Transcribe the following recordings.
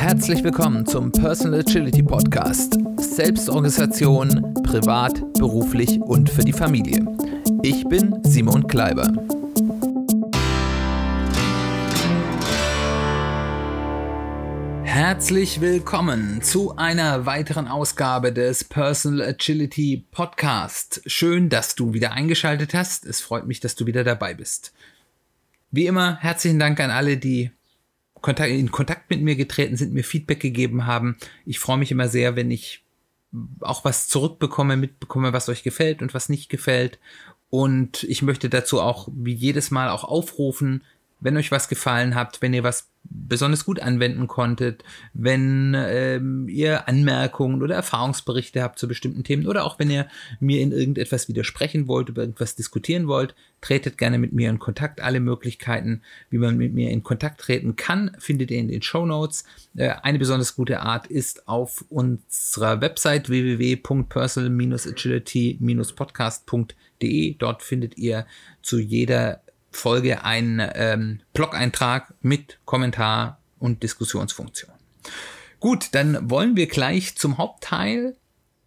Herzlich willkommen zum Personal Agility Podcast. Selbstorganisation, privat, beruflich und für die Familie. Ich bin Simon Kleiber. Herzlich willkommen zu einer weiteren Ausgabe des Personal Agility Podcast. Schön, dass du wieder eingeschaltet hast. Es freut mich, dass du wieder dabei bist. Wie immer, herzlichen Dank an alle, die Kontakt, in Kontakt mit mir getreten sind, mir Feedback gegeben haben. Ich freue mich immer sehr, wenn ich auch was zurückbekomme, mitbekomme, was euch gefällt und was nicht gefällt. Und ich möchte dazu auch wie jedes Mal auch aufrufen, wenn euch was gefallen habt, wenn ihr was besonders gut anwenden konntet, wenn ähm, ihr Anmerkungen oder Erfahrungsberichte habt zu bestimmten Themen oder auch wenn ihr mir in irgendetwas widersprechen wollt, über irgendwas diskutieren wollt, tretet gerne mit mir in Kontakt. Alle Möglichkeiten, wie man mit mir in Kontakt treten kann, findet ihr in den Show Notes. Äh, eine besonders gute Art ist auf unserer Website www.personal-agility-podcast.de. Dort findet ihr zu jeder Folge ein ähm, Blog-Eintrag mit Kommentar und Diskussionsfunktion. Gut, dann wollen wir gleich zum Hauptteil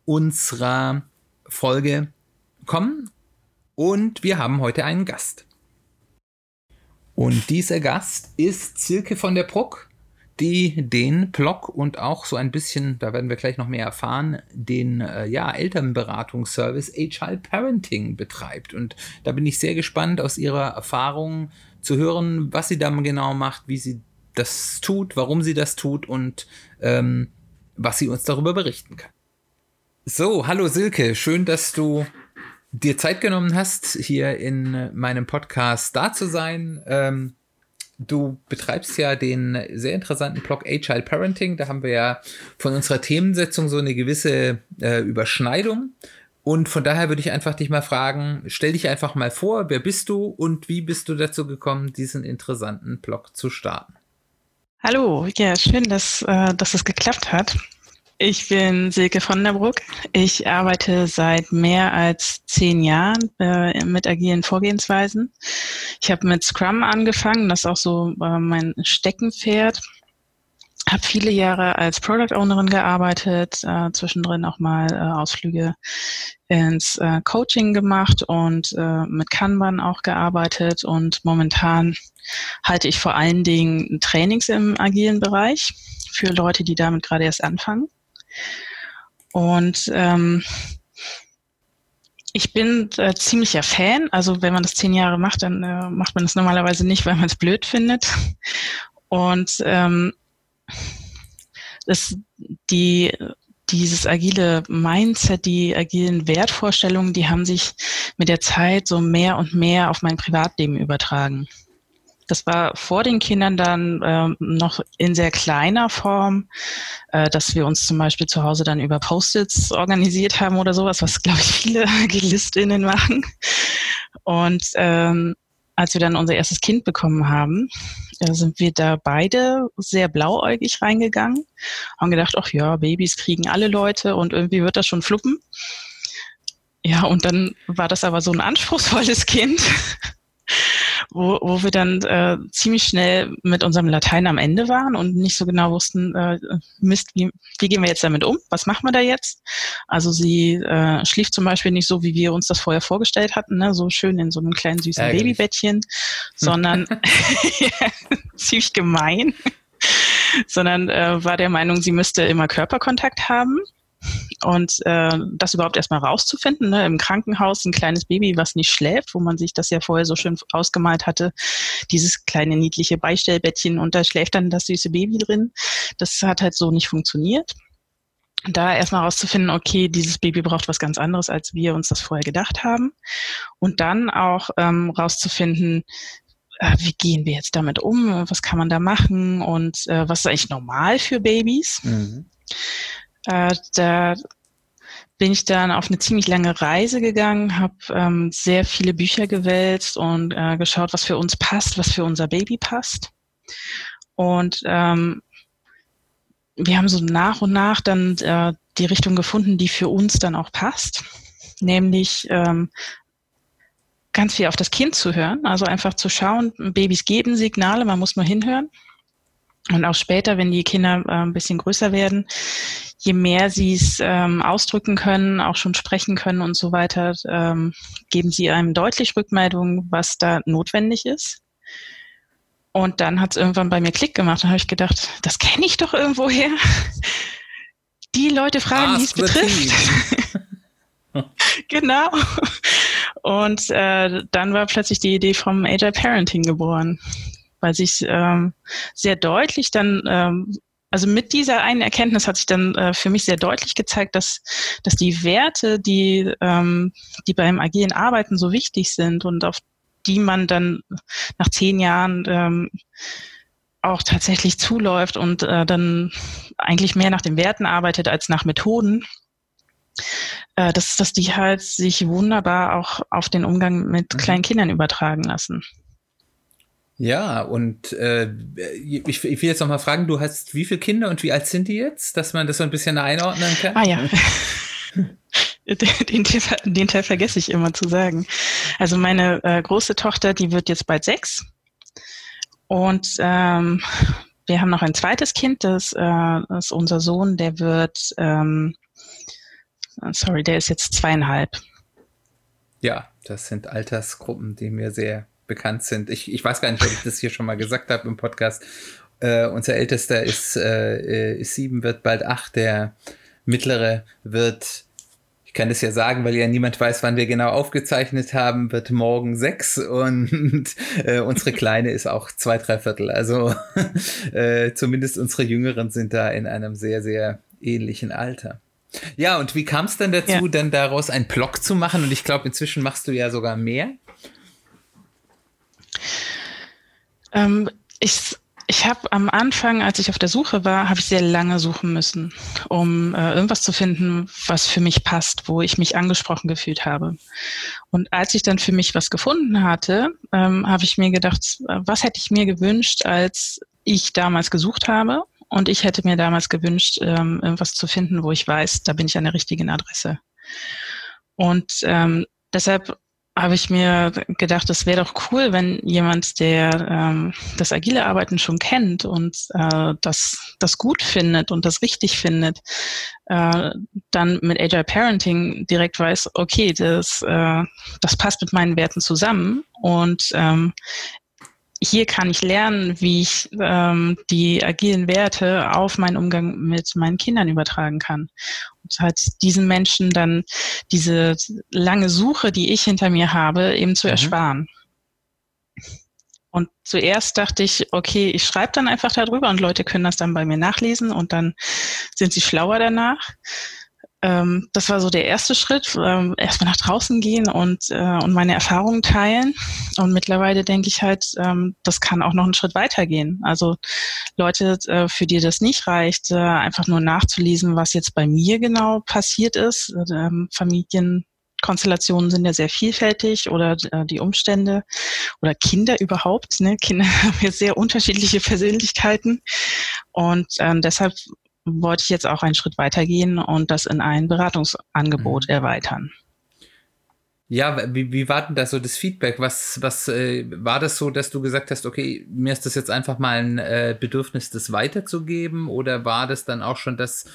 unserer Folge kommen und wir haben heute einen Gast. Und dieser Gast ist Silke von der Bruck die den Blog und auch so ein bisschen, da werden wir gleich noch mehr erfahren, den äh, ja, Elternberatungsservice Agile Parenting betreibt. Und da bin ich sehr gespannt, aus ihrer Erfahrung zu hören, was sie da genau macht, wie sie das tut, warum sie das tut und ähm, was sie uns darüber berichten kann. So, hallo Silke, schön, dass du dir Zeit genommen hast, hier in meinem Podcast da zu sein. Ähm, du betreibst ja den sehr interessanten Blog Agile Parenting. Da haben wir ja von unserer Themensetzung so eine gewisse äh, Überschneidung. Und von daher würde ich einfach dich mal fragen, stell dich einfach mal vor, wer bist du und wie bist du dazu gekommen, diesen interessanten Blog zu starten? Hallo, ja, schön, dass, äh, dass es geklappt hat. Ich bin Silke von der Bruck. Ich arbeite seit mehr als zehn Jahren äh, mit agilen Vorgehensweisen. Ich habe mit Scrum angefangen, das ist auch so äh, mein Steckenpferd. Habe viele Jahre als Product Ownerin gearbeitet, äh, zwischendrin auch mal äh, Ausflüge ins äh, Coaching gemacht und äh, mit Kanban auch gearbeitet. Und momentan halte ich vor allen Dingen Trainings im agilen Bereich für Leute, die damit gerade erst anfangen. Und ähm, ich bin äh, ziemlicher Fan. Also wenn man das zehn Jahre macht, dann äh, macht man das normalerweise nicht, weil man es blöd findet. Und ähm, das, die, dieses agile Mindset, die agilen Wertvorstellungen, die haben sich mit der Zeit so mehr und mehr auf mein Privatleben übertragen. Das war vor den Kindern dann ähm, noch in sehr kleiner Form, äh, dass wir uns zum Beispiel zu Hause dann über Post-its organisiert haben oder sowas, was, glaube ich, viele Gelistinnen machen. Und ähm, als wir dann unser erstes Kind bekommen haben, äh, sind wir da beide sehr blauäugig reingegangen, haben gedacht, ach ja, Babys kriegen alle Leute und irgendwie wird das schon fluppen. Ja, und dann war das aber so ein anspruchsvolles Kind wo, wo wir dann äh, ziemlich schnell mit unserem Latein am Ende waren und nicht so genau wussten, äh, Mist, wie, wie gehen wir jetzt damit um? Was machen wir da jetzt? Also sie äh, schlief zum Beispiel nicht so, wie wir uns das vorher vorgestellt hatten, ne? so schön in so einem kleinen süßen Ärgerlich. Babybettchen, sondern ziemlich gemein, sondern äh, war der Meinung, sie müsste immer Körperkontakt haben und äh, das überhaupt erstmal rauszufinden, ne? im Krankenhaus ein kleines Baby, was nicht schläft, wo man sich das ja vorher so schön ausgemalt hatte, dieses kleine niedliche Beistellbettchen und da schläft dann das süße Baby drin. Das hat halt so nicht funktioniert. Da erstmal rauszufinden, okay, dieses Baby braucht was ganz anderes, als wir uns das vorher gedacht haben. Und dann auch ähm, rauszufinden, äh, wie gehen wir jetzt damit um, was kann man da machen und äh, was ist eigentlich normal für Babys. Mhm. Äh, da bin ich dann auf eine ziemlich lange Reise gegangen, habe ähm, sehr viele Bücher gewälzt und äh, geschaut, was für uns passt, was für unser Baby passt. Und ähm, wir haben so nach und nach dann äh, die Richtung gefunden, die für uns dann auch passt, nämlich ähm, ganz viel auf das Kind zu hören, also einfach zu schauen, Babys geben Signale, man muss nur hinhören Und auch später, wenn die Kinder äh, ein bisschen größer werden, je mehr sie es ähm, ausdrücken können, auch schon sprechen können und so weiter, ähm, geben sie einem deutlich Rückmeldung, was da notwendig ist. Und dann hat es irgendwann bei mir Klick gemacht. Dann habe ich gedacht, das kenne ich doch irgendwoher. Die Leute fragen, die es betrifft. genau. Und äh, dann war plötzlich die Idee vom Agile Parenting geboren, weil sich ähm, sehr deutlich dann ähm, also mit dieser einen Erkenntnis hat sich dann äh, für mich sehr deutlich gezeigt, dass, dass die Werte, die, ähm, die beim agilen Arbeiten so wichtig sind und auf die man dann nach zehn Jahren ähm, auch tatsächlich zuläuft und äh, dann eigentlich mehr nach den Werten arbeitet als nach Methoden, äh, dass, dass die halt sich wunderbar auch auf den Umgang mit mhm. kleinen Kindern übertragen lassen. Ja, und äh, ich, ich will jetzt noch mal fragen, du hast wie viele Kinder und wie alt sind die jetzt, dass man das so ein bisschen einordnen kann? Ah ja. den, Teil, den Teil vergesse ich immer zu sagen. Also meine äh, große Tochter, die wird jetzt bald sechs. Und ähm, wir haben noch ein zweites Kind, das, äh, ist unser Sohn, der wird, ähm, sorry, der ist jetzt zweieinhalb. Ja, das sind Altersgruppen, die mir sehr bekannt sind. Ich, ich weiß gar nicht, ob ich das hier schon mal gesagt habe im Podcast. Äh, unser Ältester ist, äh, ist sieben, wird bald acht. Der mittlere wird, ich kann das ja sagen, weil ja niemand weiß, wann wir genau aufgezeichnet haben, wird morgen sechs und äh, unsere Kleine ist auch zwei, drei Viertel. Also äh, zumindest unsere Jüngeren sind da in einem sehr, sehr ähnlichen Alter. Ja, und wie kam es dann dazu, ja. dann daraus einen Blog zu machen? Und ich glaube, inzwischen machst du ja sogar mehr. Ähm, ich ich habe am Anfang, als ich auf der Suche war, habe ich sehr lange suchen müssen, um äh, irgendwas zu finden, was für mich passt, wo ich mich angesprochen gefühlt habe. Und als ich dann für mich was gefunden hatte, ähm, habe ich mir gedacht, was hätte ich mir gewünscht, als ich damals gesucht habe? Und ich hätte mir damals gewünscht, ähm, irgendwas zu finden, wo ich weiß, da bin ich an der richtigen Adresse. Und ähm, deshalb habe ich mir gedacht, es wäre doch cool, wenn jemand, der ähm, das agile Arbeiten schon kennt und äh, das, das gut findet und das richtig findet, äh, dann mit Agile Parenting direkt weiß, okay, das, äh, das passt mit meinen Werten zusammen und ähm, hier kann ich lernen, wie ich ähm, die agilen Werte auf meinen Umgang mit meinen Kindern übertragen kann. Und halt diesen Menschen dann diese lange Suche, die ich hinter mir habe, eben zu mhm. ersparen. Und zuerst dachte ich, okay, ich schreibe dann einfach darüber und Leute können das dann bei mir nachlesen und dann sind sie schlauer danach ähm, das war so der erste Schritt, ähm, erstmal nach draußen gehen und, äh, und meine Erfahrungen teilen. Und mittlerweile denke ich halt, ähm, das kann auch noch einen Schritt weitergehen. Also Leute, äh, für die das nicht reicht, äh, einfach nur nachzulesen, was jetzt bei mir genau passiert ist. Ähm, Familienkonstellationen sind ja sehr vielfältig oder äh, die Umstände oder Kinder überhaupt. Ne? Kinder haben ja sehr unterschiedliche Persönlichkeiten und ähm, deshalb wollte ich jetzt auch einen Schritt weitergehen und das in ein Beratungsangebot mhm. erweitern. Ja, wie, wie war denn da so das Feedback? Was, was äh, war das so, dass du gesagt hast, okay, mir ist das jetzt einfach mal ein äh, Bedürfnis, das weiterzugeben? Oder war das dann auch schon das,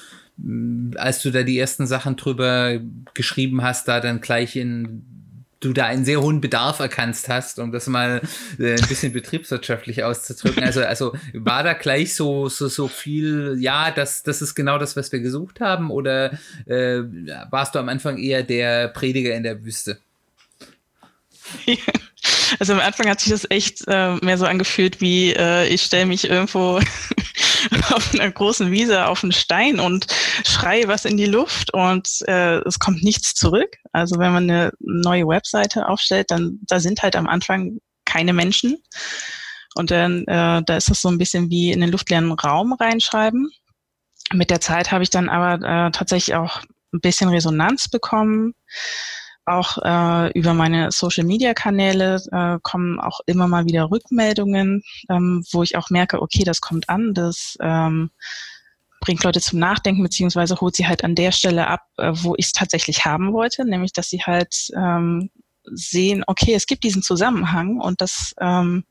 als du da die ersten Sachen drüber geschrieben hast, da dann gleich in du da einen sehr hohen Bedarf erkannt hast, um das mal äh, ein bisschen betriebswirtschaftlich auszudrücken. Also, also war da gleich so, so, so viel, ja, das, das ist genau das, was wir gesucht haben, oder äh, warst du am Anfang eher der Prediger in der Wüste? Also am Anfang hat sich das echt äh, mehr so angefühlt, wie äh, ich stelle mich irgendwo auf einer großen Wiese auf einen Stein und schreie was in die Luft und äh, es kommt nichts zurück. Also wenn man eine neue Webseite aufstellt, dann da sind halt am Anfang keine Menschen. Und dann äh, da ist das so ein bisschen wie in den luftleeren Raum reinschreiben. Mit der Zeit habe ich dann aber äh, tatsächlich auch ein bisschen Resonanz bekommen auch äh, über meine Social-Media-Kanäle äh, kommen auch immer mal wieder Rückmeldungen, ähm, wo ich auch merke, okay, das kommt an, das ähm, bringt Leute zum Nachdenken, beziehungsweise holt sie halt an der Stelle ab, äh, wo ich es tatsächlich haben wollte, nämlich dass sie halt ähm, sehen, okay, es gibt diesen Zusammenhang und dass ähm,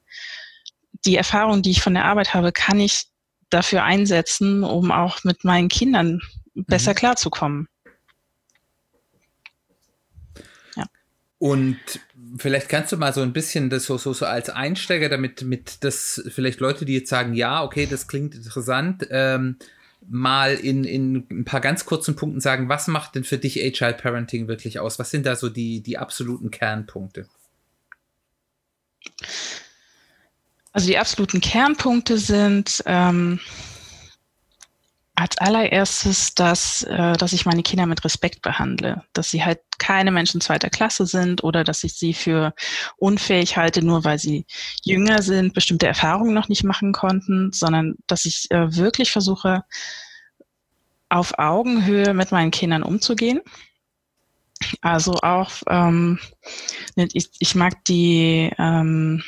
die Erfahrung, die ich von der Arbeit habe, kann ich dafür einsetzen, um auch mit meinen Kindern besser mhm. klarzukommen. Und vielleicht kannst du mal so ein bisschen das so, so, so als Einsteiger, damit mit das vielleicht Leute, die jetzt sagen, ja, okay, das klingt interessant, ähm, mal in, in ein paar ganz kurzen Punkten sagen, was macht denn für dich Agile Parenting wirklich aus? Was sind da so die, die absoluten Kernpunkte? Also die absoluten Kernpunkte sind, ähm, als allererstes, dass, äh, dass ich meine Kinder mit Respekt behandle, dass sie halt keine Menschen zweiter Klasse sind oder dass ich sie für unfähig halte, nur weil sie jünger sind, bestimmte Erfahrungen noch nicht machen konnten, sondern dass ich äh, wirklich versuche, auf Augenhöhe mit meinen Kindern umzugehen. Also auch, ähm, ich, ich mag die, ähm,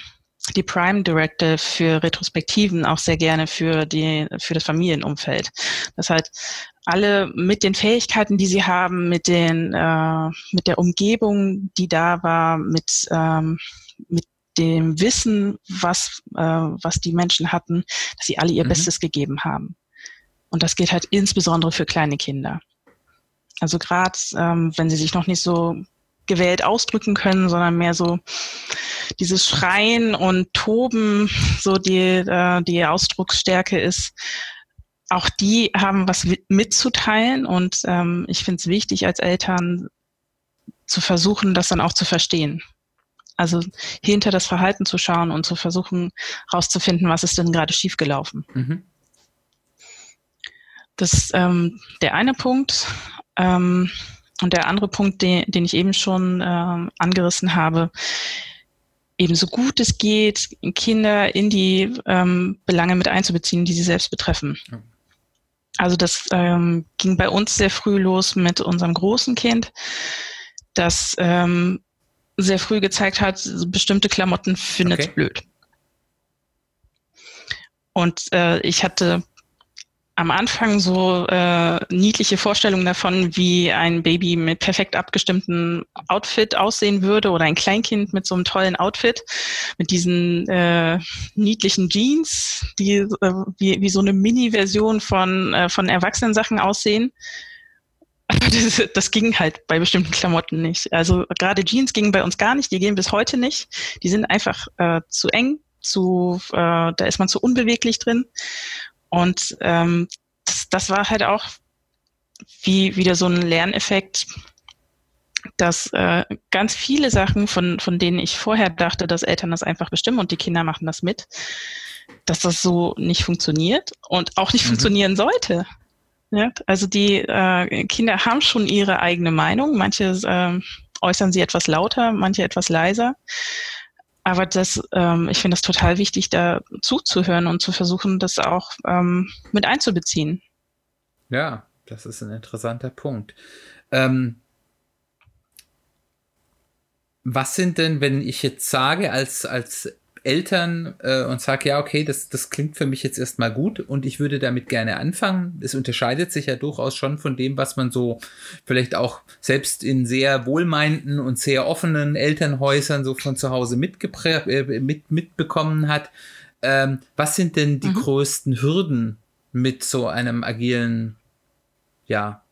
die Prime Directive für Retrospektiven auch sehr gerne für die für das Familienumfeld. Das heißt, alle mit den Fähigkeiten, die sie haben, mit den äh, mit der Umgebung, die da war, mit ähm, mit dem Wissen, was äh, was die Menschen hatten, dass sie alle ihr mhm. Bestes gegeben haben. Und das geht halt insbesondere für kleine Kinder. Also gerade ähm, wenn sie sich noch nicht so gewählt ausdrücken können, sondern mehr so dieses Schreien und Toben, so die, äh, die Ausdrucksstärke ist. Auch die haben was mitzuteilen und ähm, ich finde es wichtig als Eltern zu versuchen, das dann auch zu verstehen. Also hinter das Verhalten zu schauen und zu versuchen herauszufinden, was ist denn gerade schiefgelaufen. Mhm. Das ist ähm, der eine Punkt. Ähm, und der andere Punkt, den, den ich eben schon ähm, angerissen habe, eben so gut es geht, Kinder in die ähm, Belange mit einzubeziehen, die sie selbst betreffen. Also das ähm, ging bei uns sehr früh los mit unserem großen Kind, das ähm, sehr früh gezeigt hat, bestimmte Klamotten findet okay. blöd. Und äh, ich hatte am Anfang so äh, niedliche Vorstellungen davon, wie ein Baby mit perfekt abgestimmtem Outfit aussehen würde oder ein Kleinkind mit so einem tollen Outfit, mit diesen äh, niedlichen Jeans, die äh, wie, wie so eine Mini-Version von, äh, von Erwachsenensachen aussehen. Das, das ging halt bei bestimmten Klamotten nicht. Also gerade Jeans gingen bei uns gar nicht, die gehen bis heute nicht. Die sind einfach äh, zu eng, zu, äh, da ist man zu unbeweglich drin. Und ähm, das, das war halt auch wie wieder so ein Lerneffekt, dass äh, ganz viele Sachen, von, von denen ich vorher dachte, dass Eltern das einfach bestimmen und die Kinder machen das mit, dass das so nicht funktioniert und auch nicht mhm. funktionieren sollte. Ja? Also die äh, Kinder haben schon ihre eigene Meinung. Manche äh, äußern sie etwas lauter, manche etwas leiser. Aber das, ähm, ich finde es total wichtig, da zuzuhören und zu versuchen, das auch ähm, mit einzubeziehen. Ja, das ist ein interessanter Punkt. Ähm, was sind denn, wenn ich jetzt sage, als, als Eltern äh, und sage, ja, okay, das, das klingt für mich jetzt erstmal gut und ich würde damit gerne anfangen. Es unterscheidet sich ja durchaus schon von dem, was man so vielleicht auch selbst in sehr wohlmeinten und sehr offenen Elternhäusern so von zu Hause äh, mit, mitbekommen hat. Ähm, was sind denn die mhm. größten Hürden mit so einem agilen, ja,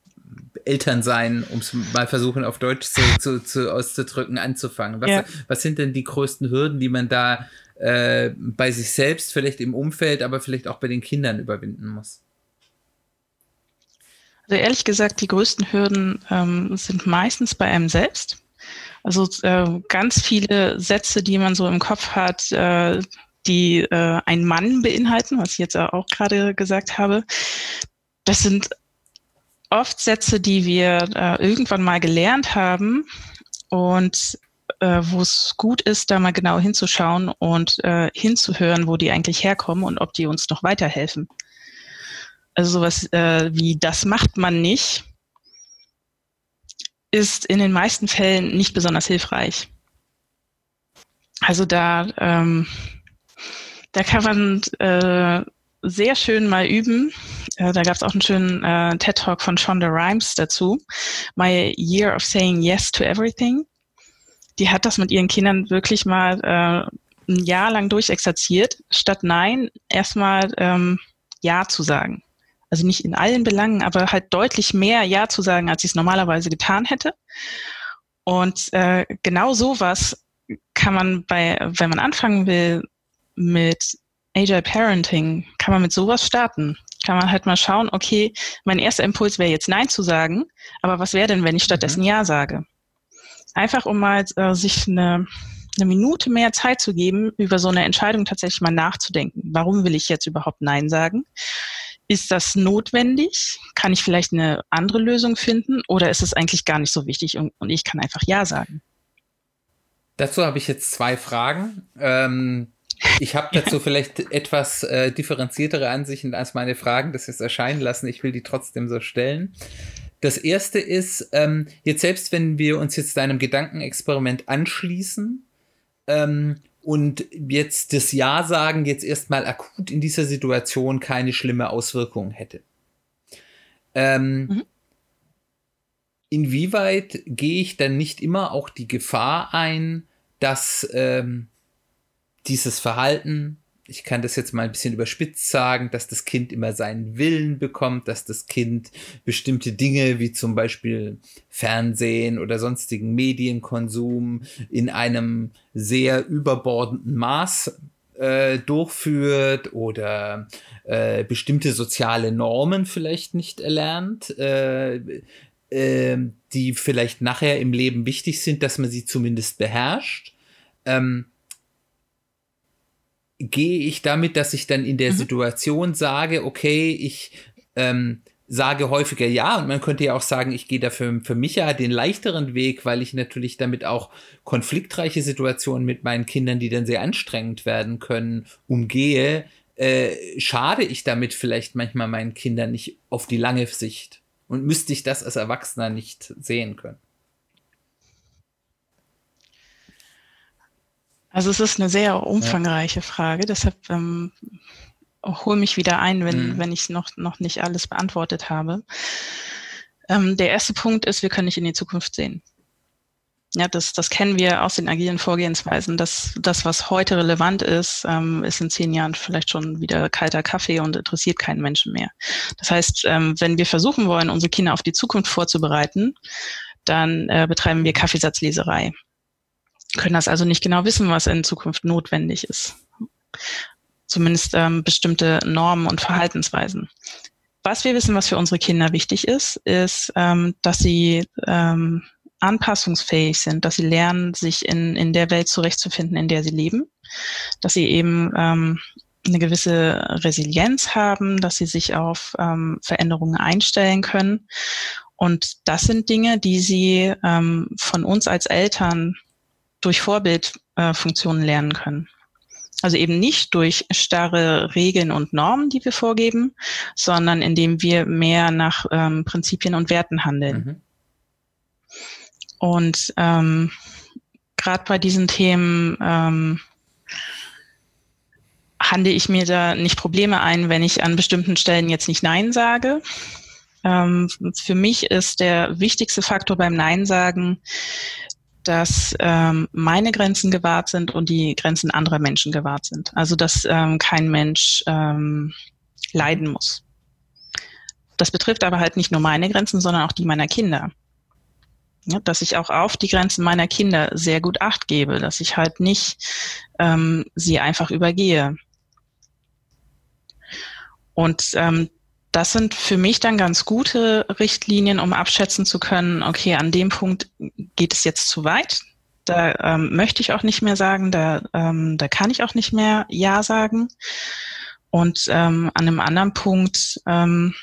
Elternsein, um es mal versuchen auf Deutsch zu, zu, zu auszudrücken, anzufangen. Was, ja. was sind denn die größten Hürden, die man da äh, bei sich selbst, vielleicht im Umfeld, aber vielleicht auch bei den Kindern überwinden muss? Also ehrlich gesagt, die größten Hürden ähm, sind meistens bei einem selbst. Also äh, ganz viele Sätze, die man so im Kopf hat, äh, die äh, einen Mann beinhalten, was ich jetzt auch gerade gesagt habe, das sind oft Sätze, die wir äh, irgendwann mal gelernt haben und äh, wo es gut ist, da mal genau hinzuschauen und äh, hinzuhören, wo die eigentlich herkommen und ob die uns noch weiterhelfen. Also sowas äh, wie das macht man nicht, ist in den meisten Fällen nicht besonders hilfreich. Also da, ähm, da kann man äh, sehr schön mal üben. Äh, da gab es auch einen schönen äh, TED-Talk von Shonda Rhimes dazu. My Year of Saying Yes to Everything. Die hat das mit ihren Kindern wirklich mal äh, ein Jahr lang durchexerziert. Statt Nein erstmal ähm, Ja zu sagen. Also nicht in allen Belangen, aber halt deutlich mehr Ja zu sagen, als ich es normalerweise getan hätte. Und äh, genau sowas kann man bei, wenn man anfangen will mit Agile Parenting, kann man mit sowas starten. Kann man halt mal schauen, okay, mein erster Impuls wäre jetzt Nein zu sagen, aber was wäre denn, wenn ich stattdessen mhm. Ja sage? Einfach um mal äh, sich eine, eine Minute mehr Zeit zu geben, über so eine Entscheidung tatsächlich mal nachzudenken. Warum will ich jetzt überhaupt Nein sagen? Ist das notwendig? Kann ich vielleicht eine andere Lösung finden? Oder ist es eigentlich gar nicht so wichtig und, und ich kann einfach Ja sagen? Dazu habe ich jetzt zwei Fragen. Ähm, ich habe dazu vielleicht etwas äh, differenziertere Ansichten als meine Fragen, das jetzt erscheinen lassen. Ich will die trotzdem so stellen. Das erste ist, ähm, jetzt selbst wenn wir uns jetzt deinem Gedankenexperiment anschließen ähm, und jetzt das Ja sagen jetzt erstmal akut in dieser Situation keine schlimme Auswirkung hätte. Ähm, mhm. Inwieweit gehe ich dann nicht immer auch die Gefahr ein, dass ähm, dieses Verhalten, ich kann das jetzt mal ein bisschen überspitzt sagen, dass das Kind immer seinen Willen bekommt, dass das Kind bestimmte Dinge wie zum Beispiel Fernsehen oder sonstigen Medienkonsum in einem sehr überbordenden Maß äh, durchführt oder äh, bestimmte soziale Normen vielleicht nicht erlernt, äh, äh, die vielleicht nachher im Leben wichtig sind, dass man sie zumindest beherrscht. Ähm, gehe ich damit, dass ich dann in der mhm. Situation sage, okay, ich ähm, sage häufiger ja und man könnte ja auch sagen, ich gehe dafür für mich ja den leichteren Weg, weil ich natürlich damit auch konfliktreiche Situationen mit meinen Kindern, die dann sehr anstrengend werden können, umgehe, äh, schade ich damit vielleicht manchmal meinen Kindern nicht auf die lange Sicht und müsste ich das als Erwachsener nicht sehen können. Also es ist eine sehr umfangreiche ja. Frage, deshalb ähm, hol mich wieder ein, wenn, mhm. wenn ich noch, noch nicht alles beantwortet habe. Ähm, der erste Punkt ist, wir können nicht in die Zukunft sehen. Ja, das, das kennen wir aus den agilen Vorgehensweisen. dass das, was heute relevant ist, ähm, ist in zehn Jahren vielleicht schon wieder kalter Kaffee und interessiert keinen Menschen mehr. Das heißt, ähm, wenn wir versuchen wollen, unsere Kinder auf die Zukunft vorzubereiten, dann äh, betreiben wir Kaffeesatzleserei können das also nicht genau wissen, was in Zukunft notwendig ist. Zumindest ähm, bestimmte Normen und Verhaltensweisen. Was wir wissen, was für unsere Kinder wichtig ist, ist, ähm, dass sie ähm, anpassungsfähig sind, dass sie lernen, sich in, in der Welt zurechtzufinden, in der sie leben, dass sie eben ähm, eine gewisse Resilienz haben, dass sie sich auf ähm, Veränderungen einstellen können. Und das sind Dinge, die sie ähm, von uns als Eltern durch Vorbildfunktionen äh, lernen können. Also eben nicht durch starre Regeln und Normen, die wir vorgeben, sondern indem wir mehr nach ähm, Prinzipien und Werten handeln. Mhm. Und ähm, gerade bei diesen Themen ähm, handle ich mir da nicht Probleme ein, wenn ich an bestimmten Stellen jetzt nicht Nein sage. Ähm, für mich ist der wichtigste Faktor beim Nein sagen, dass ähm, meine Grenzen gewahrt sind und die Grenzen anderer Menschen gewahrt sind. Also dass ähm, kein Mensch ähm, leiden muss. Das betrifft aber halt nicht nur meine Grenzen, sondern auch die meiner Kinder. Ja, dass ich auch auf die Grenzen meiner Kinder sehr gut acht gebe, dass ich halt nicht ähm, sie einfach übergehe. Und ähm, das sind für mich dann ganz gute Richtlinien, um abschätzen zu können, okay, an dem Punkt geht es jetzt zu weit. Da ähm, möchte ich auch nicht mehr sagen, da, ähm, da kann ich auch nicht mehr Ja sagen. Und ähm, an einem anderen Punkt ähm,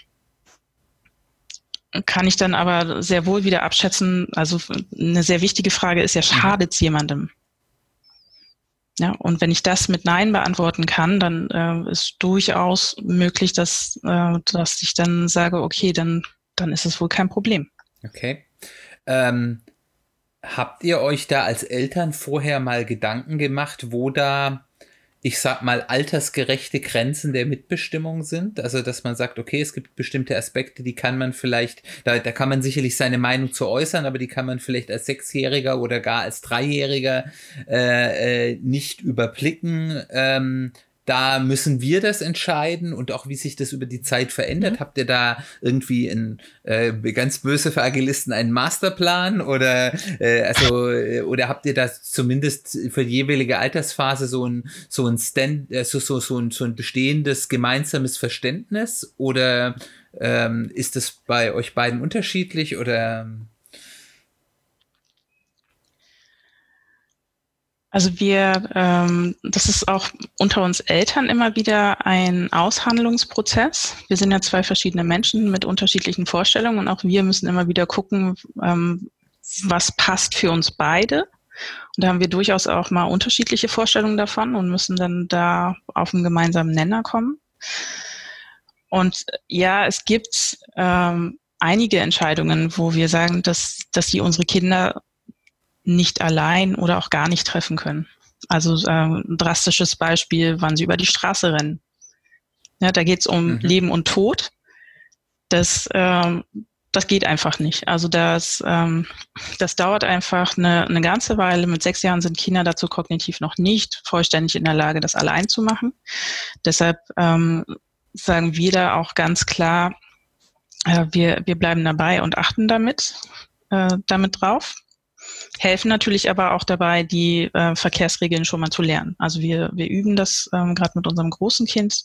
kann ich dann aber sehr wohl wieder abschätzen, also eine sehr wichtige Frage ist ja, mhm. schadet es jemandem? Ja, und wenn ich das mit Nein beantworten kann, dann äh, ist durchaus möglich, dass, äh, dass ich dann sage, okay, dann, dann ist es wohl kein Problem. Okay. Ähm, habt ihr euch da als Eltern vorher mal Gedanken gemacht, wo da ich sag mal, altersgerechte Grenzen der Mitbestimmung sind. Also, dass man sagt, okay, es gibt bestimmte Aspekte, die kann man vielleicht, da, da kann man sicherlich seine Meinung zu äußern, aber die kann man vielleicht als Sechsjähriger oder gar als Dreijähriger äh, äh, nicht überblicken. Ähm, da müssen wir das entscheiden und auch wie sich das über die Zeit verändert. Mhm. Habt ihr da irgendwie ein äh, ganz böse für Agilisten einen Masterplan oder äh, also äh, oder habt ihr da zumindest für die jeweilige Altersphase so ein so ein Stand äh, so, so, so, ein, so ein bestehendes gemeinsames Verständnis oder ähm, ist das bei euch beiden unterschiedlich oder Also wir, ähm, das ist auch unter uns Eltern immer wieder ein Aushandlungsprozess. Wir sind ja zwei verschiedene Menschen mit unterschiedlichen Vorstellungen und auch wir müssen immer wieder gucken, ähm, was passt für uns beide. Und da haben wir durchaus auch mal unterschiedliche Vorstellungen davon und müssen dann da auf einen gemeinsamen Nenner kommen. Und ja, es gibt ähm, einige Entscheidungen, wo wir sagen, dass, dass die unsere Kinder nicht allein oder auch gar nicht treffen können. Also äh, ein drastisches Beispiel, wann sie über die Straße rennen. Ja, da geht es um mhm. Leben und Tod. Das, ähm, das geht einfach nicht. Also das, ähm, das dauert einfach eine, eine ganze Weile. Mit sechs Jahren sind Kinder dazu kognitiv noch nicht vollständig in der Lage, das allein zu machen. Deshalb ähm, sagen wir da auch ganz klar, äh, wir, wir bleiben dabei und achten damit, äh, damit drauf helfen natürlich aber auch dabei, die äh, Verkehrsregeln schon mal zu lernen. Also wir, wir üben das ähm, gerade mit unserem großen Kind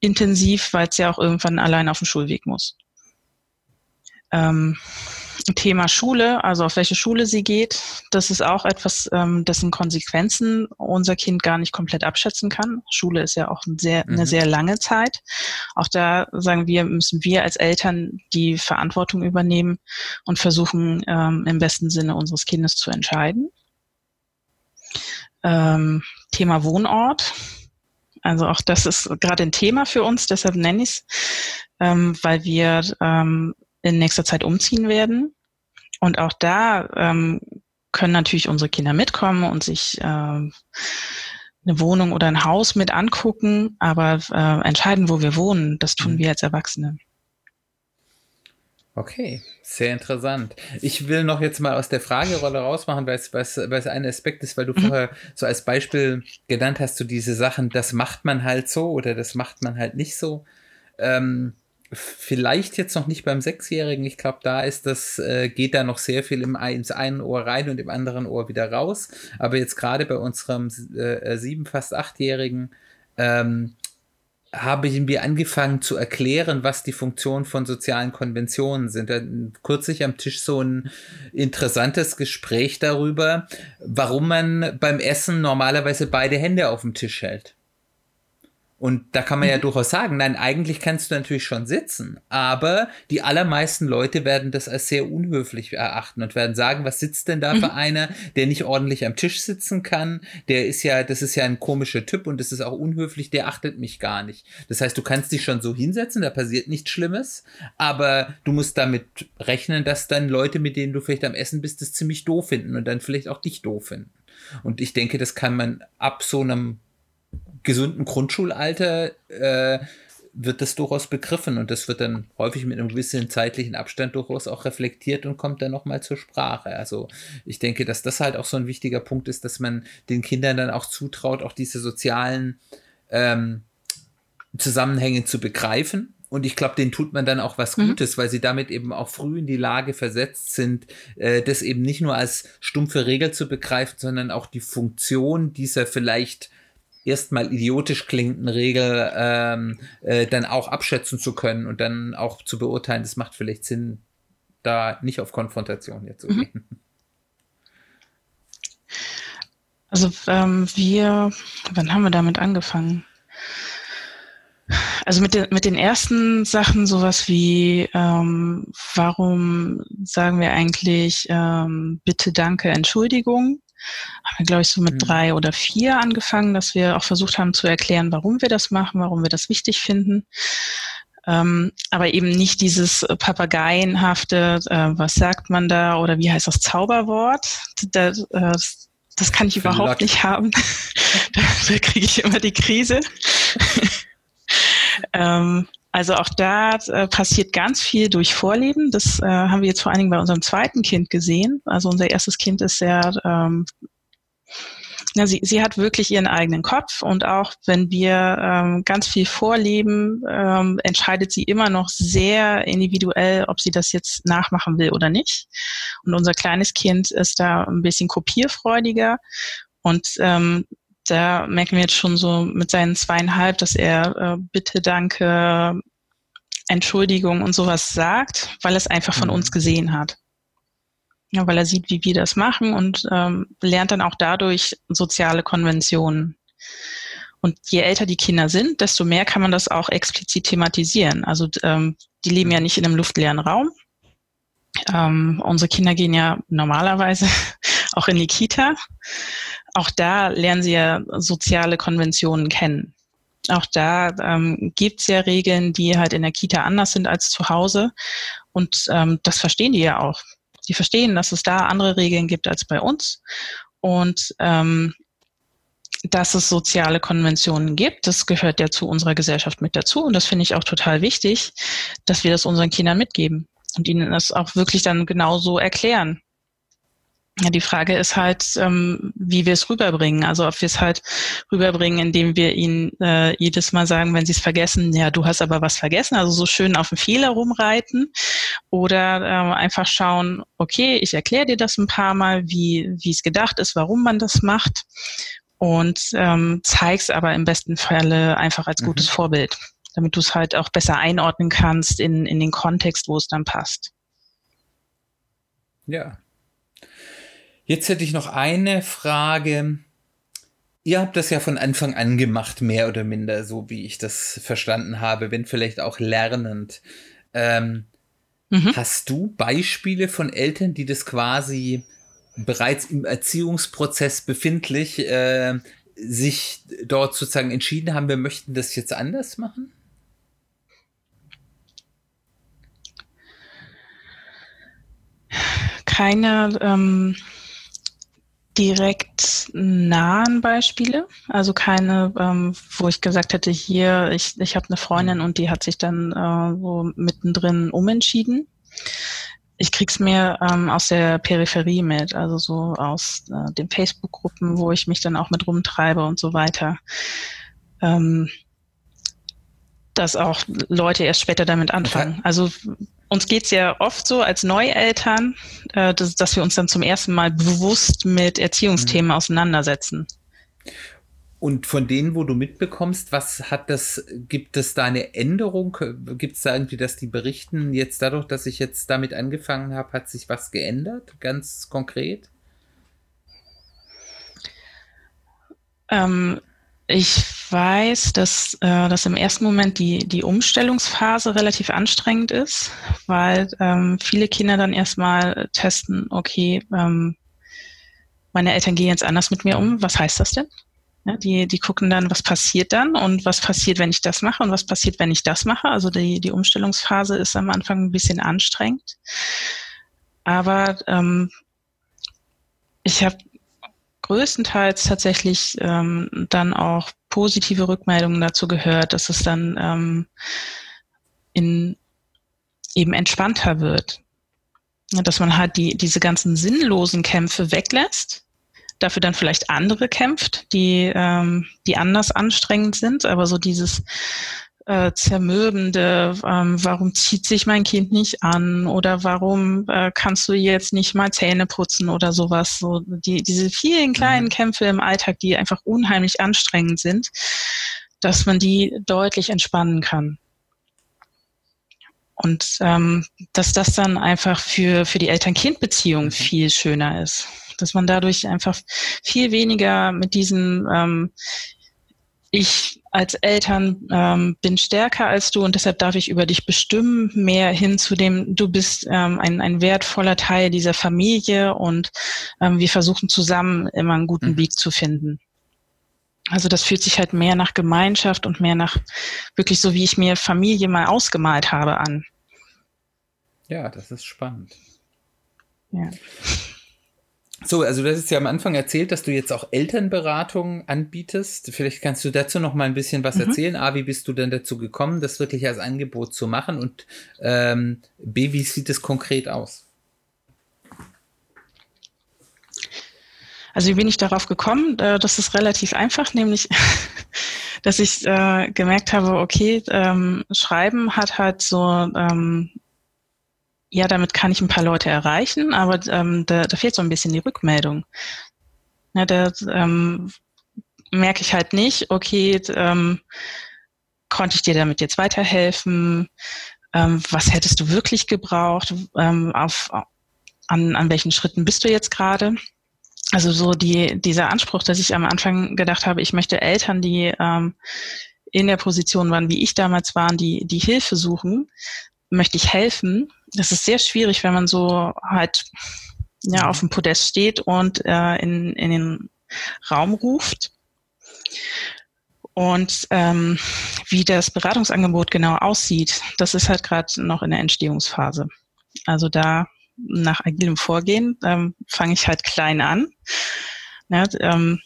intensiv, weil es ja auch irgendwann allein auf den Schulweg muss. Ähm, Thema Schule, also auf welche Schule sie geht, das ist auch etwas, ähm, dessen Konsequenzen unser Kind gar nicht komplett abschätzen kann. Schule ist ja auch ein sehr, mhm. eine sehr lange Zeit. Auch da sagen wir, müssen wir als Eltern die Verantwortung übernehmen und versuchen, ähm, im besten Sinne unseres Kindes zu entscheiden. Ähm, Thema Wohnort. Also auch das ist gerade ein Thema für uns, deshalb nenne ich es, ähm, weil wir ähm, in nächster Zeit umziehen werden. Und auch da ähm, können natürlich unsere Kinder mitkommen und sich äh, eine Wohnung oder ein Haus mit angucken, aber äh, entscheiden, wo wir wohnen, das tun mhm. wir als Erwachsene. Okay, sehr interessant. Ich will noch jetzt mal aus der Fragerolle rausmachen, weil es, weil es, weil es ein Aspekt ist, weil du mhm. vorher so als Beispiel genannt hast, so diese Sachen, das macht man halt so oder das macht man halt nicht so. Ähm, vielleicht jetzt noch nicht beim Sechsjährigen. Ich glaube, da ist das, äh, geht da noch sehr viel im, ins einen Ohr rein und im anderen Ohr wieder raus. Aber jetzt gerade bei unserem äh, sieben, fast achtjährigen ähm, haben wir angefangen zu erklären, was die Funktion von sozialen Konventionen sind. Da, kürzlich am Tisch so ein interessantes Gespräch darüber, warum man beim Essen normalerweise beide Hände auf dem Tisch hält. Und da kann man ja mhm. durchaus sagen, nein, eigentlich kannst du natürlich schon sitzen, aber die allermeisten Leute werden das als sehr unhöflich erachten und werden sagen, was sitzt denn da für mhm. einer, der nicht ordentlich am Tisch sitzen kann, der ist ja, das ist ja ein komischer Typ und das ist auch unhöflich, der achtet mich gar nicht. Das heißt, du kannst dich schon so hinsetzen, da passiert nichts Schlimmes, aber du musst damit rechnen, dass dann Leute, mit denen du vielleicht am Essen bist, das ziemlich doof finden und dann vielleicht auch dich doof finden. Und ich denke, das kann man ab so einem gesunden Grundschulalter äh, wird das durchaus begriffen und das wird dann häufig mit einem gewissen zeitlichen Abstand durchaus auch reflektiert und kommt dann nochmal zur Sprache. Also ich denke, dass das halt auch so ein wichtiger Punkt ist, dass man den Kindern dann auch zutraut, auch diese sozialen ähm, Zusammenhänge zu begreifen. Und ich glaube, denen tut man dann auch was mhm. Gutes, mhm. weil sie damit eben auch früh in die Lage versetzt sind, äh, das eben nicht nur als stumpfe Regel zu begreifen, sondern auch die Funktion dieser vielleicht erstmal idiotisch klingenden Regel ähm, äh, dann auch abschätzen zu können und dann auch zu beurteilen, das macht vielleicht Sinn, da nicht auf Konfrontation jetzt zu mhm. gehen. Also ähm, wir, wann haben wir damit angefangen? Also mit den, mit den ersten Sachen sowas wie, ähm, warum sagen wir eigentlich ähm, bitte, danke, Entschuldigung? Haben wir, glaube ich, so mit mhm. drei oder vier angefangen, dass wir auch versucht haben zu erklären, warum wir das machen, warum wir das wichtig finden. Ähm, aber eben nicht dieses Papageienhafte, äh, was sagt man da oder wie heißt das Zauberwort? Da, äh, das kann ich überhaupt nicht haben. da, da kriege ich immer die Krise. ähm, also auch da äh, passiert ganz viel durch Vorleben. Das äh, haben wir jetzt vor allen Dingen bei unserem zweiten Kind gesehen. Also unser erstes Kind ist sehr, ähm, Ja, sie, sie hat wirklich ihren eigenen Kopf und auch wenn wir ähm, ganz viel vorleben, ähm, entscheidet sie immer noch sehr individuell, ob sie das jetzt nachmachen will oder nicht. Und unser kleines Kind ist da ein bisschen kopierfreudiger und ähm, da merken wir jetzt schon so mit seinen zweieinhalb, dass er äh, bitte, danke, Entschuldigung und sowas sagt, weil er es einfach von mhm. uns gesehen hat. Ja, weil er sieht, wie wir das machen und ähm, lernt dann auch dadurch soziale Konventionen. Und je älter die Kinder sind, desto mehr kann man das auch explizit thematisieren. Also ähm, die leben ja nicht in einem luftleeren Raum. Ähm, unsere Kinder gehen ja normalerweise auch in die Kita. Auch da lernen sie ja soziale Konventionen kennen. Auch da ähm, gibt es ja Regeln, die halt in der Kita anders sind als zu Hause. Und ähm, das verstehen die ja auch. Die verstehen, dass es da andere Regeln gibt als bei uns. Und ähm, dass es soziale Konventionen gibt, das gehört ja zu unserer Gesellschaft mit dazu. Und das finde ich auch total wichtig, dass wir das unseren Kindern mitgeben und ihnen das auch wirklich dann genauso erklären. Ja, die Frage ist halt, ähm, wie wir es rüberbringen. Also ob wir es halt rüberbringen, indem wir ihnen äh, jedes Mal sagen, wenn sie es vergessen, ja, du hast aber was vergessen, also so schön auf den Fehler rumreiten. Oder äh, einfach schauen, okay, ich erkläre dir das ein paar Mal, wie wie es gedacht ist, warum man das macht. Und ähm, zeig's aber im besten Falle einfach als gutes mhm. Vorbild, damit du es halt auch besser einordnen kannst in, in den Kontext, wo es dann passt. Ja, Jetzt hätte ich noch eine Frage. Ihr habt das ja von Anfang an gemacht, mehr oder minder, so wie ich das verstanden habe, wenn vielleicht auch lernend. Ähm, mhm. Hast du Beispiele von Eltern, die das quasi bereits im Erziehungsprozess befindlich äh, sich dort sozusagen entschieden haben, wir möchten das jetzt anders machen? Keine ähm, direkt nahen Beispiele, also keine, ähm, wo ich gesagt hätte, hier, ich, ich habe eine Freundin und die hat sich dann äh, so mittendrin umentschieden. Ich krieg's mir ähm, aus der Peripherie mit, also so aus äh, den Facebook-Gruppen, wo ich mich dann auch mit rumtreibe und so weiter. Ähm, dass auch Leute erst später damit anfangen. Also uns geht's ja oft so als Neueltern, äh, dass, dass, wir uns dann zum ersten Mal bewusst mit Erziehungsthemen mhm. auseinandersetzen. Und von denen, wo du mitbekommst, was hat das, gibt es da eine Änderung? Gibt es da irgendwie, dass die berichten, jetzt dadurch, dass ich jetzt damit angefangen habe, hat sich was geändert, ganz konkret? Ähm, ich weiß, dass, äh, dass im ersten Moment die, die Umstellungsphase relativ anstrengend ist, weil ähm, viele Kinder dann erstmal testen, okay, ähm, meine Eltern gehen jetzt anders mit mir um, was heißt das denn? Ja, die, die gucken dann, was passiert dann und was passiert, wenn ich das mache und was passiert, wenn ich das mache. Also die, die Umstellungsphase ist am Anfang ein bisschen anstrengend. Aber ähm, ich habe größtenteils tatsächlich ähm, dann auch positive Rückmeldungen dazu gehört, dass es dann ähm, in eben entspannter wird. Dass man halt die, diese ganzen sinnlosen Kämpfe weglässt, dafür dann vielleicht andere kämpft, die, ähm, die anders anstrengend sind, aber so dieses äh, zermürbende, ähm, warum zieht sich mein Kind nicht an oder warum äh, kannst du jetzt nicht mal Zähne putzen oder sowas. So die, diese vielen kleinen mhm. Kämpfe im Alltag, die einfach unheimlich anstrengend sind, dass man die deutlich entspannen kann. Und ähm, dass das dann einfach für, für die Eltern-Kind-Beziehung mhm. viel schöner ist. Dass man dadurch einfach viel weniger mit diesem ähm, ich als Eltern ähm, bin stärker als du und deshalb darf ich über dich bestimmen, mehr hin zu dem, du bist ähm, ein, ein wertvoller Teil dieser Familie und ähm, wir versuchen zusammen immer einen guten mhm. Weg zu finden. Also das fühlt sich halt mehr nach Gemeinschaft und mehr nach wirklich so, wie ich mir Familie mal ausgemalt habe an. Ja, das ist spannend. Ja. So, also du hast ja am Anfang erzählt, dass du jetzt auch Elternberatung anbietest. Vielleicht kannst du dazu noch mal ein bisschen was mhm. erzählen. A, wie bist du denn dazu gekommen, das wirklich als Angebot zu machen? Und ähm, B, wie sieht es konkret aus? Also wie bin ich darauf gekommen? Äh, das ist relativ einfach, nämlich, dass ich äh, gemerkt habe, okay, ähm, Schreiben hat halt so, ähm, ja, damit kann ich ein paar Leute erreichen, aber ähm, da, da fehlt so ein bisschen die Rückmeldung. Ja, da ähm, merke ich halt nicht, okay, ähm, konnte ich dir damit jetzt weiterhelfen? Ähm, was hättest du wirklich gebraucht? Ähm, auf, an, an welchen Schritten bist du jetzt gerade? Also so die, dieser Anspruch, dass ich am Anfang gedacht habe, ich möchte Eltern, die ähm, in der Position waren, wie ich damals war, die, die Hilfe suchen, möchte ich helfen. Das ist sehr schwierig, wenn man so halt ja auf dem Podest steht und äh, in, in den Raum ruft. Und ähm, wie das Beratungsangebot genau aussieht, das ist halt gerade noch in der Entstehungsphase. Also da nach agilem Vorgehen ähm, fange ich halt klein an. Ja, ähm,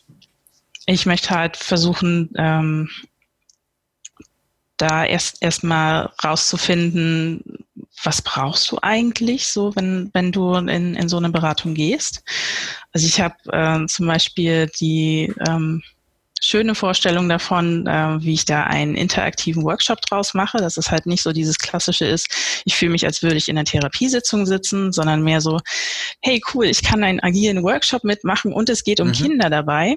ich möchte halt versuchen, ähm, da erst erstmal rauszufinden, was brauchst du eigentlich so, wenn, wenn du in, in so eine Beratung gehst. Also ich habe äh, zum Beispiel die ähm, schöne Vorstellung davon, äh, wie ich da einen interaktiven Workshop draus mache, dass es halt nicht so dieses klassische ist, ich fühle mich, als würde ich in einer Therapiesitzung sitzen, sondern mehr so, hey cool, ich kann einen agilen Workshop mitmachen und es geht um mhm. Kinder dabei.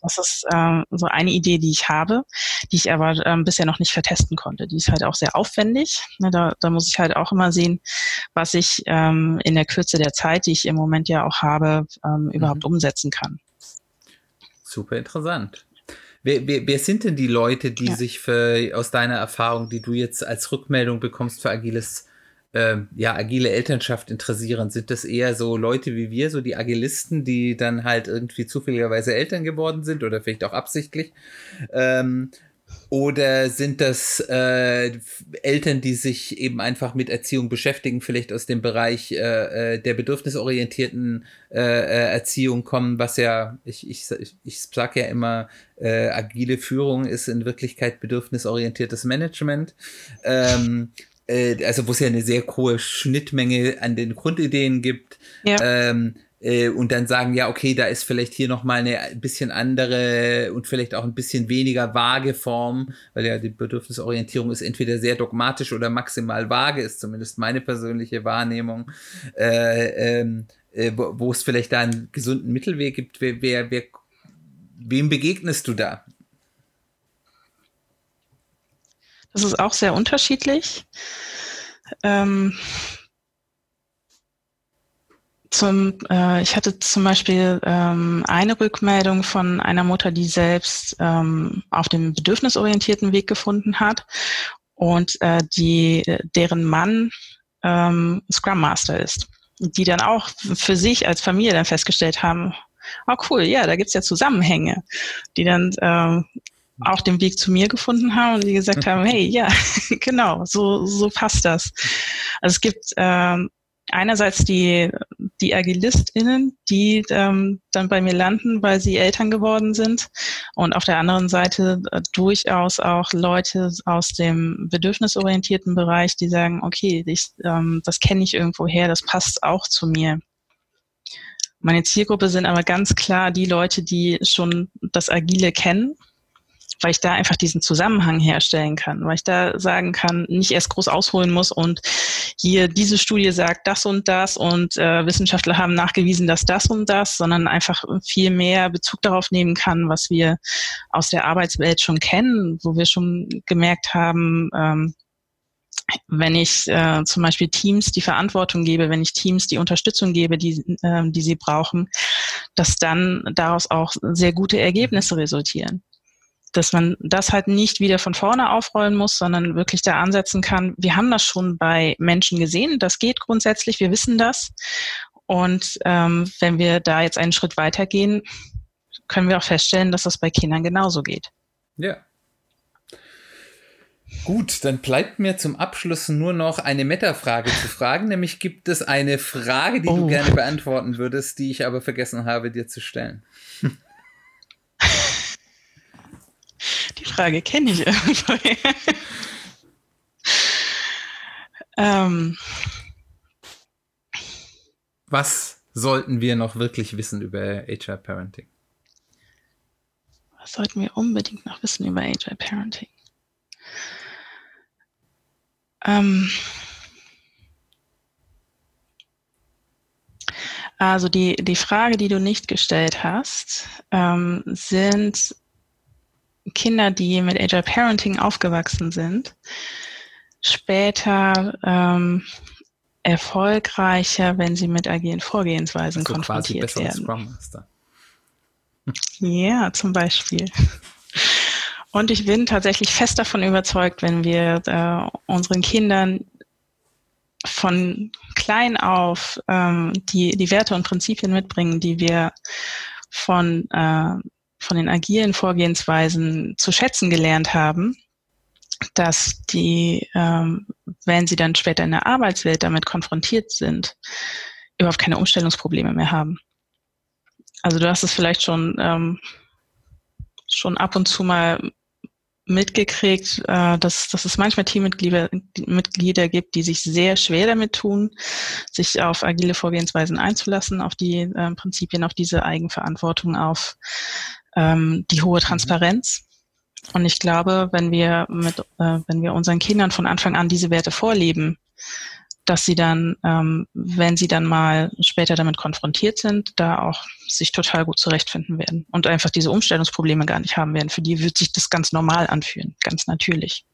Das ist äh, so eine Idee, die ich habe, die ich aber ähm, bisher noch nicht vertesten konnte. Die ist halt auch sehr aufwendig. Ne, da, da muss ich halt auch immer sehen, was ich ähm, in der Kürze der Zeit, die ich im Moment ja auch habe, ähm, überhaupt mhm. umsetzen kann. Super interessant. Wer, wer, wer sind denn die Leute, die ja. sich für, aus deiner Erfahrung, die du jetzt als Rückmeldung bekommst für agiles, äh, ja, agile Elternschaft interessieren? Sind das eher so Leute wie wir, so die Agilisten, die dann halt irgendwie zufälligerweise Eltern geworden sind oder vielleicht auch absichtlich? Ähm, oder sind das äh, Eltern, die sich eben einfach mit Erziehung beschäftigen, vielleicht aus dem Bereich äh, äh der bedürfnisorientierten äh, äh, Erziehung kommen, was ja, ich, ich, ich sage ja immer, äh, agile Führung ist in Wirklichkeit bedürfnisorientiertes Management. Ähm, äh, also wo es ja eine sehr hohe Schnittmenge an den Grundideen gibt. Ja. Ähm, äh, und dann sagen, ja, okay, da ist vielleicht hier nochmal eine ein bisschen andere und vielleicht auch ein bisschen weniger vage Form, weil ja die Bedürfnisorientierung ist entweder sehr dogmatisch oder maximal vage, ist zumindest meine persönliche Wahrnehmung, äh, ähm, äh, wo, wo es vielleicht da einen gesunden Mittelweg gibt. Wer, wer, wer, wem begegnest du da? Das ist auch sehr unterschiedlich. Ähm, zum, äh, ich hatte zum Beispiel ähm, eine Rückmeldung von einer Mutter, die selbst ähm, auf dem bedürfnisorientierten Weg gefunden hat und äh, die, deren Mann ähm, Scrum Master ist. Die dann auch für sich als Familie dann festgestellt haben, oh cool, ja, da gibt's ja Zusammenhänge, die dann ähm, auch den Weg zu mir gefunden haben und die gesagt haben, hey, ja, genau, so, so passt das. Also es gibt ähm, einerseits die, die AgilistInnen, die ähm, dann bei mir landen, weil sie Eltern geworden sind. Und auf der anderen Seite äh, durchaus auch Leute aus dem bedürfnisorientierten Bereich, die sagen, okay, ich, ähm, das kenne ich irgendwo her, das passt auch zu mir. Meine Zielgruppe sind aber ganz klar die Leute, die schon das Agile kennen weil ich da einfach diesen Zusammenhang herstellen kann, weil ich da sagen kann, nicht erst groß ausholen muss und hier diese Studie sagt das und das und äh, Wissenschaftler haben nachgewiesen, dass das und das, sondern einfach viel mehr Bezug darauf nehmen kann, was wir aus der Arbeitswelt schon kennen, wo wir schon gemerkt haben, ähm, wenn ich äh, zum Beispiel Teams die Verantwortung gebe, wenn ich Teams die Unterstützung gebe, die, äh, die sie brauchen, dass dann daraus auch sehr gute Ergebnisse resultieren dass man das halt nicht wieder von vorne aufrollen muss, sondern wirklich da ansetzen kann. Wir haben das schon bei Menschen gesehen, das geht grundsätzlich, wir wissen das. Und ähm, wenn wir da jetzt einen Schritt weitergehen, können wir auch feststellen, dass das bei Kindern genauso geht. Ja. Gut, dann bleibt mir zum Abschluss nur noch eine Metafrage zu fragen, nämlich gibt es eine Frage, die oh. du gerne beantworten würdest, die ich aber vergessen habe, dir zu stellen. Die Frage kenne ich irgendwoher. ähm. Was sollten wir noch wirklich wissen über HR Parenting? Was sollten wir unbedingt noch wissen über HR Parenting? Ähm also die, die Frage, die du nicht gestellt hast, ähm, sind Kinder, die mit Agile Parenting aufgewachsen sind, später ähm, erfolgreicher, wenn sie mit agilen Vorgehensweisen also konfrontiert quasi werden. Scrum Master. Ja, zum Beispiel. Und ich bin tatsächlich fest davon überzeugt, wenn wir äh, unseren Kindern von klein auf ähm, die, die Werte und Prinzipien mitbringen, die wir von, äh, von den agilen Vorgehensweisen zu schätzen gelernt haben, dass die, ähm, wenn sie dann später in der Arbeitswelt damit konfrontiert sind, überhaupt keine Umstellungsprobleme mehr haben. Also du hast es vielleicht schon, ähm, schon ab und zu mal mitgekriegt, äh, dass, dass es manchmal Teammitglieder Mitglieder gibt, die sich sehr schwer damit tun, sich auf agile Vorgehensweisen einzulassen, auf die äh, Prinzipien, auf diese Eigenverantwortung, auf ähm, die hohe mhm. Transparenz. Und ich glaube, wenn wir mit, äh, wenn wir unseren Kindern von Anfang an diese Werte vorleben, dass sie dann, ähm, wenn sie dann mal später damit konfrontiert sind, da auch sich total gut zurechtfinden werden und einfach diese Umstellungsprobleme gar nicht haben werden. Für die wird sich das ganz normal anfühlen, ganz natürlich.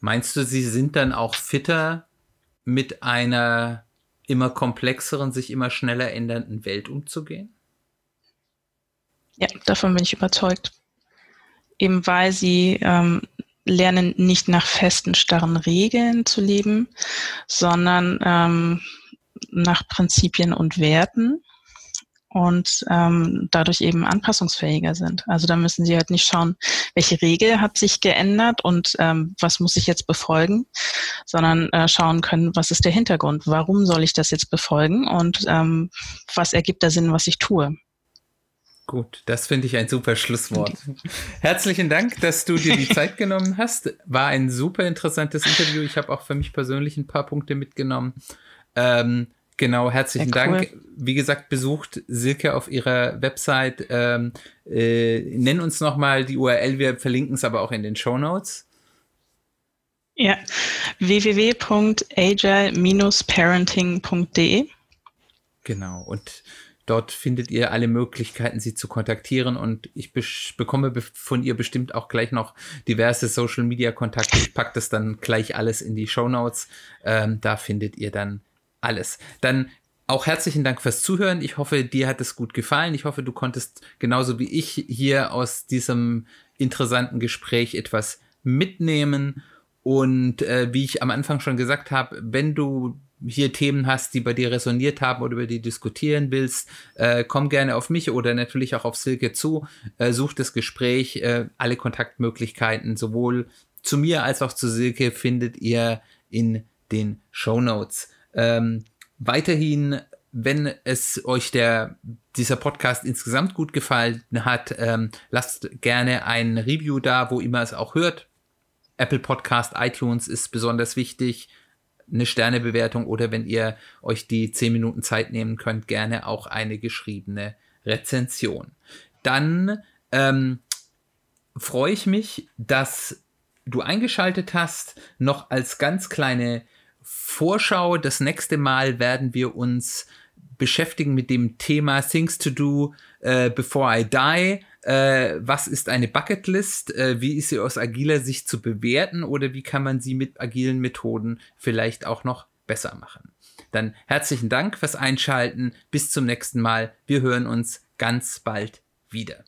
Meinst du, sie sind dann auch fitter mit einer immer komplexeren, sich immer schneller ändernden Welt umzugehen? Ja, davon bin ich überzeugt. Eben weil sie ähm, lernen nicht nach festen, starren Regeln zu leben, sondern ähm, nach Prinzipien und Werten und ähm, dadurch eben anpassungsfähiger sind. Also da müssen sie halt nicht schauen, welche Regel hat sich geändert und ähm, was muss ich jetzt befolgen, sondern äh, schauen können, was ist der Hintergrund, warum soll ich das jetzt befolgen und ähm, was ergibt da Sinn, was ich tue. Gut, das finde ich ein super Schlusswort. Herzlichen Dank, dass du dir die Zeit genommen hast. War ein super interessantes Interview. Ich habe auch für mich persönlich ein paar Punkte mitgenommen. Ähm, genau, herzlichen ja, cool. Dank. Wie gesagt, besucht Silke auf ihrer Website. Ähm, äh, nenn uns nochmal die URL. Wir verlinken es aber auch in den Show Notes. Ja, www.agile-parenting.de. Genau, und Dort findet ihr alle Möglichkeiten, sie zu kontaktieren und ich bekomme von ihr bestimmt auch gleich noch diverse Social Media Kontakte. Ich packe das dann gleich alles in die Show Notes. Ähm, da findet ihr dann alles. Dann auch herzlichen Dank fürs Zuhören. Ich hoffe, dir hat es gut gefallen. Ich hoffe, du konntest genauso wie ich hier aus diesem interessanten Gespräch etwas mitnehmen. Und äh, wie ich am Anfang schon gesagt habe, wenn du hier Themen hast, die bei dir resoniert haben oder über die diskutieren willst, äh, komm gerne auf mich oder natürlich auch auf Silke zu. Äh, such das Gespräch. Äh, alle Kontaktmöglichkeiten sowohl zu mir als auch zu Silke findet ihr in den Show Notes. Ähm, weiterhin, wenn es euch der dieser Podcast insgesamt gut gefallen hat, ähm, lasst gerne ein Review da, wo immer es auch hört. Apple Podcast, iTunes ist besonders wichtig eine Sternebewertung oder wenn ihr euch die 10 Minuten Zeit nehmen könnt, gerne auch eine geschriebene Rezension. Dann ähm, freue ich mich, dass du eingeschaltet hast. Noch als ganz kleine Vorschau, das nächste Mal werden wir uns beschäftigen mit dem Thema Things to Do uh, Before I Die äh, was ist eine Bucketlist? Äh, wie ist sie aus agiler Sicht zu bewerten oder wie kann man sie mit agilen Methoden vielleicht auch noch besser machen? Dann herzlichen Dank fürs Einschalten. Bis zum nächsten Mal. Wir hören uns ganz bald wieder.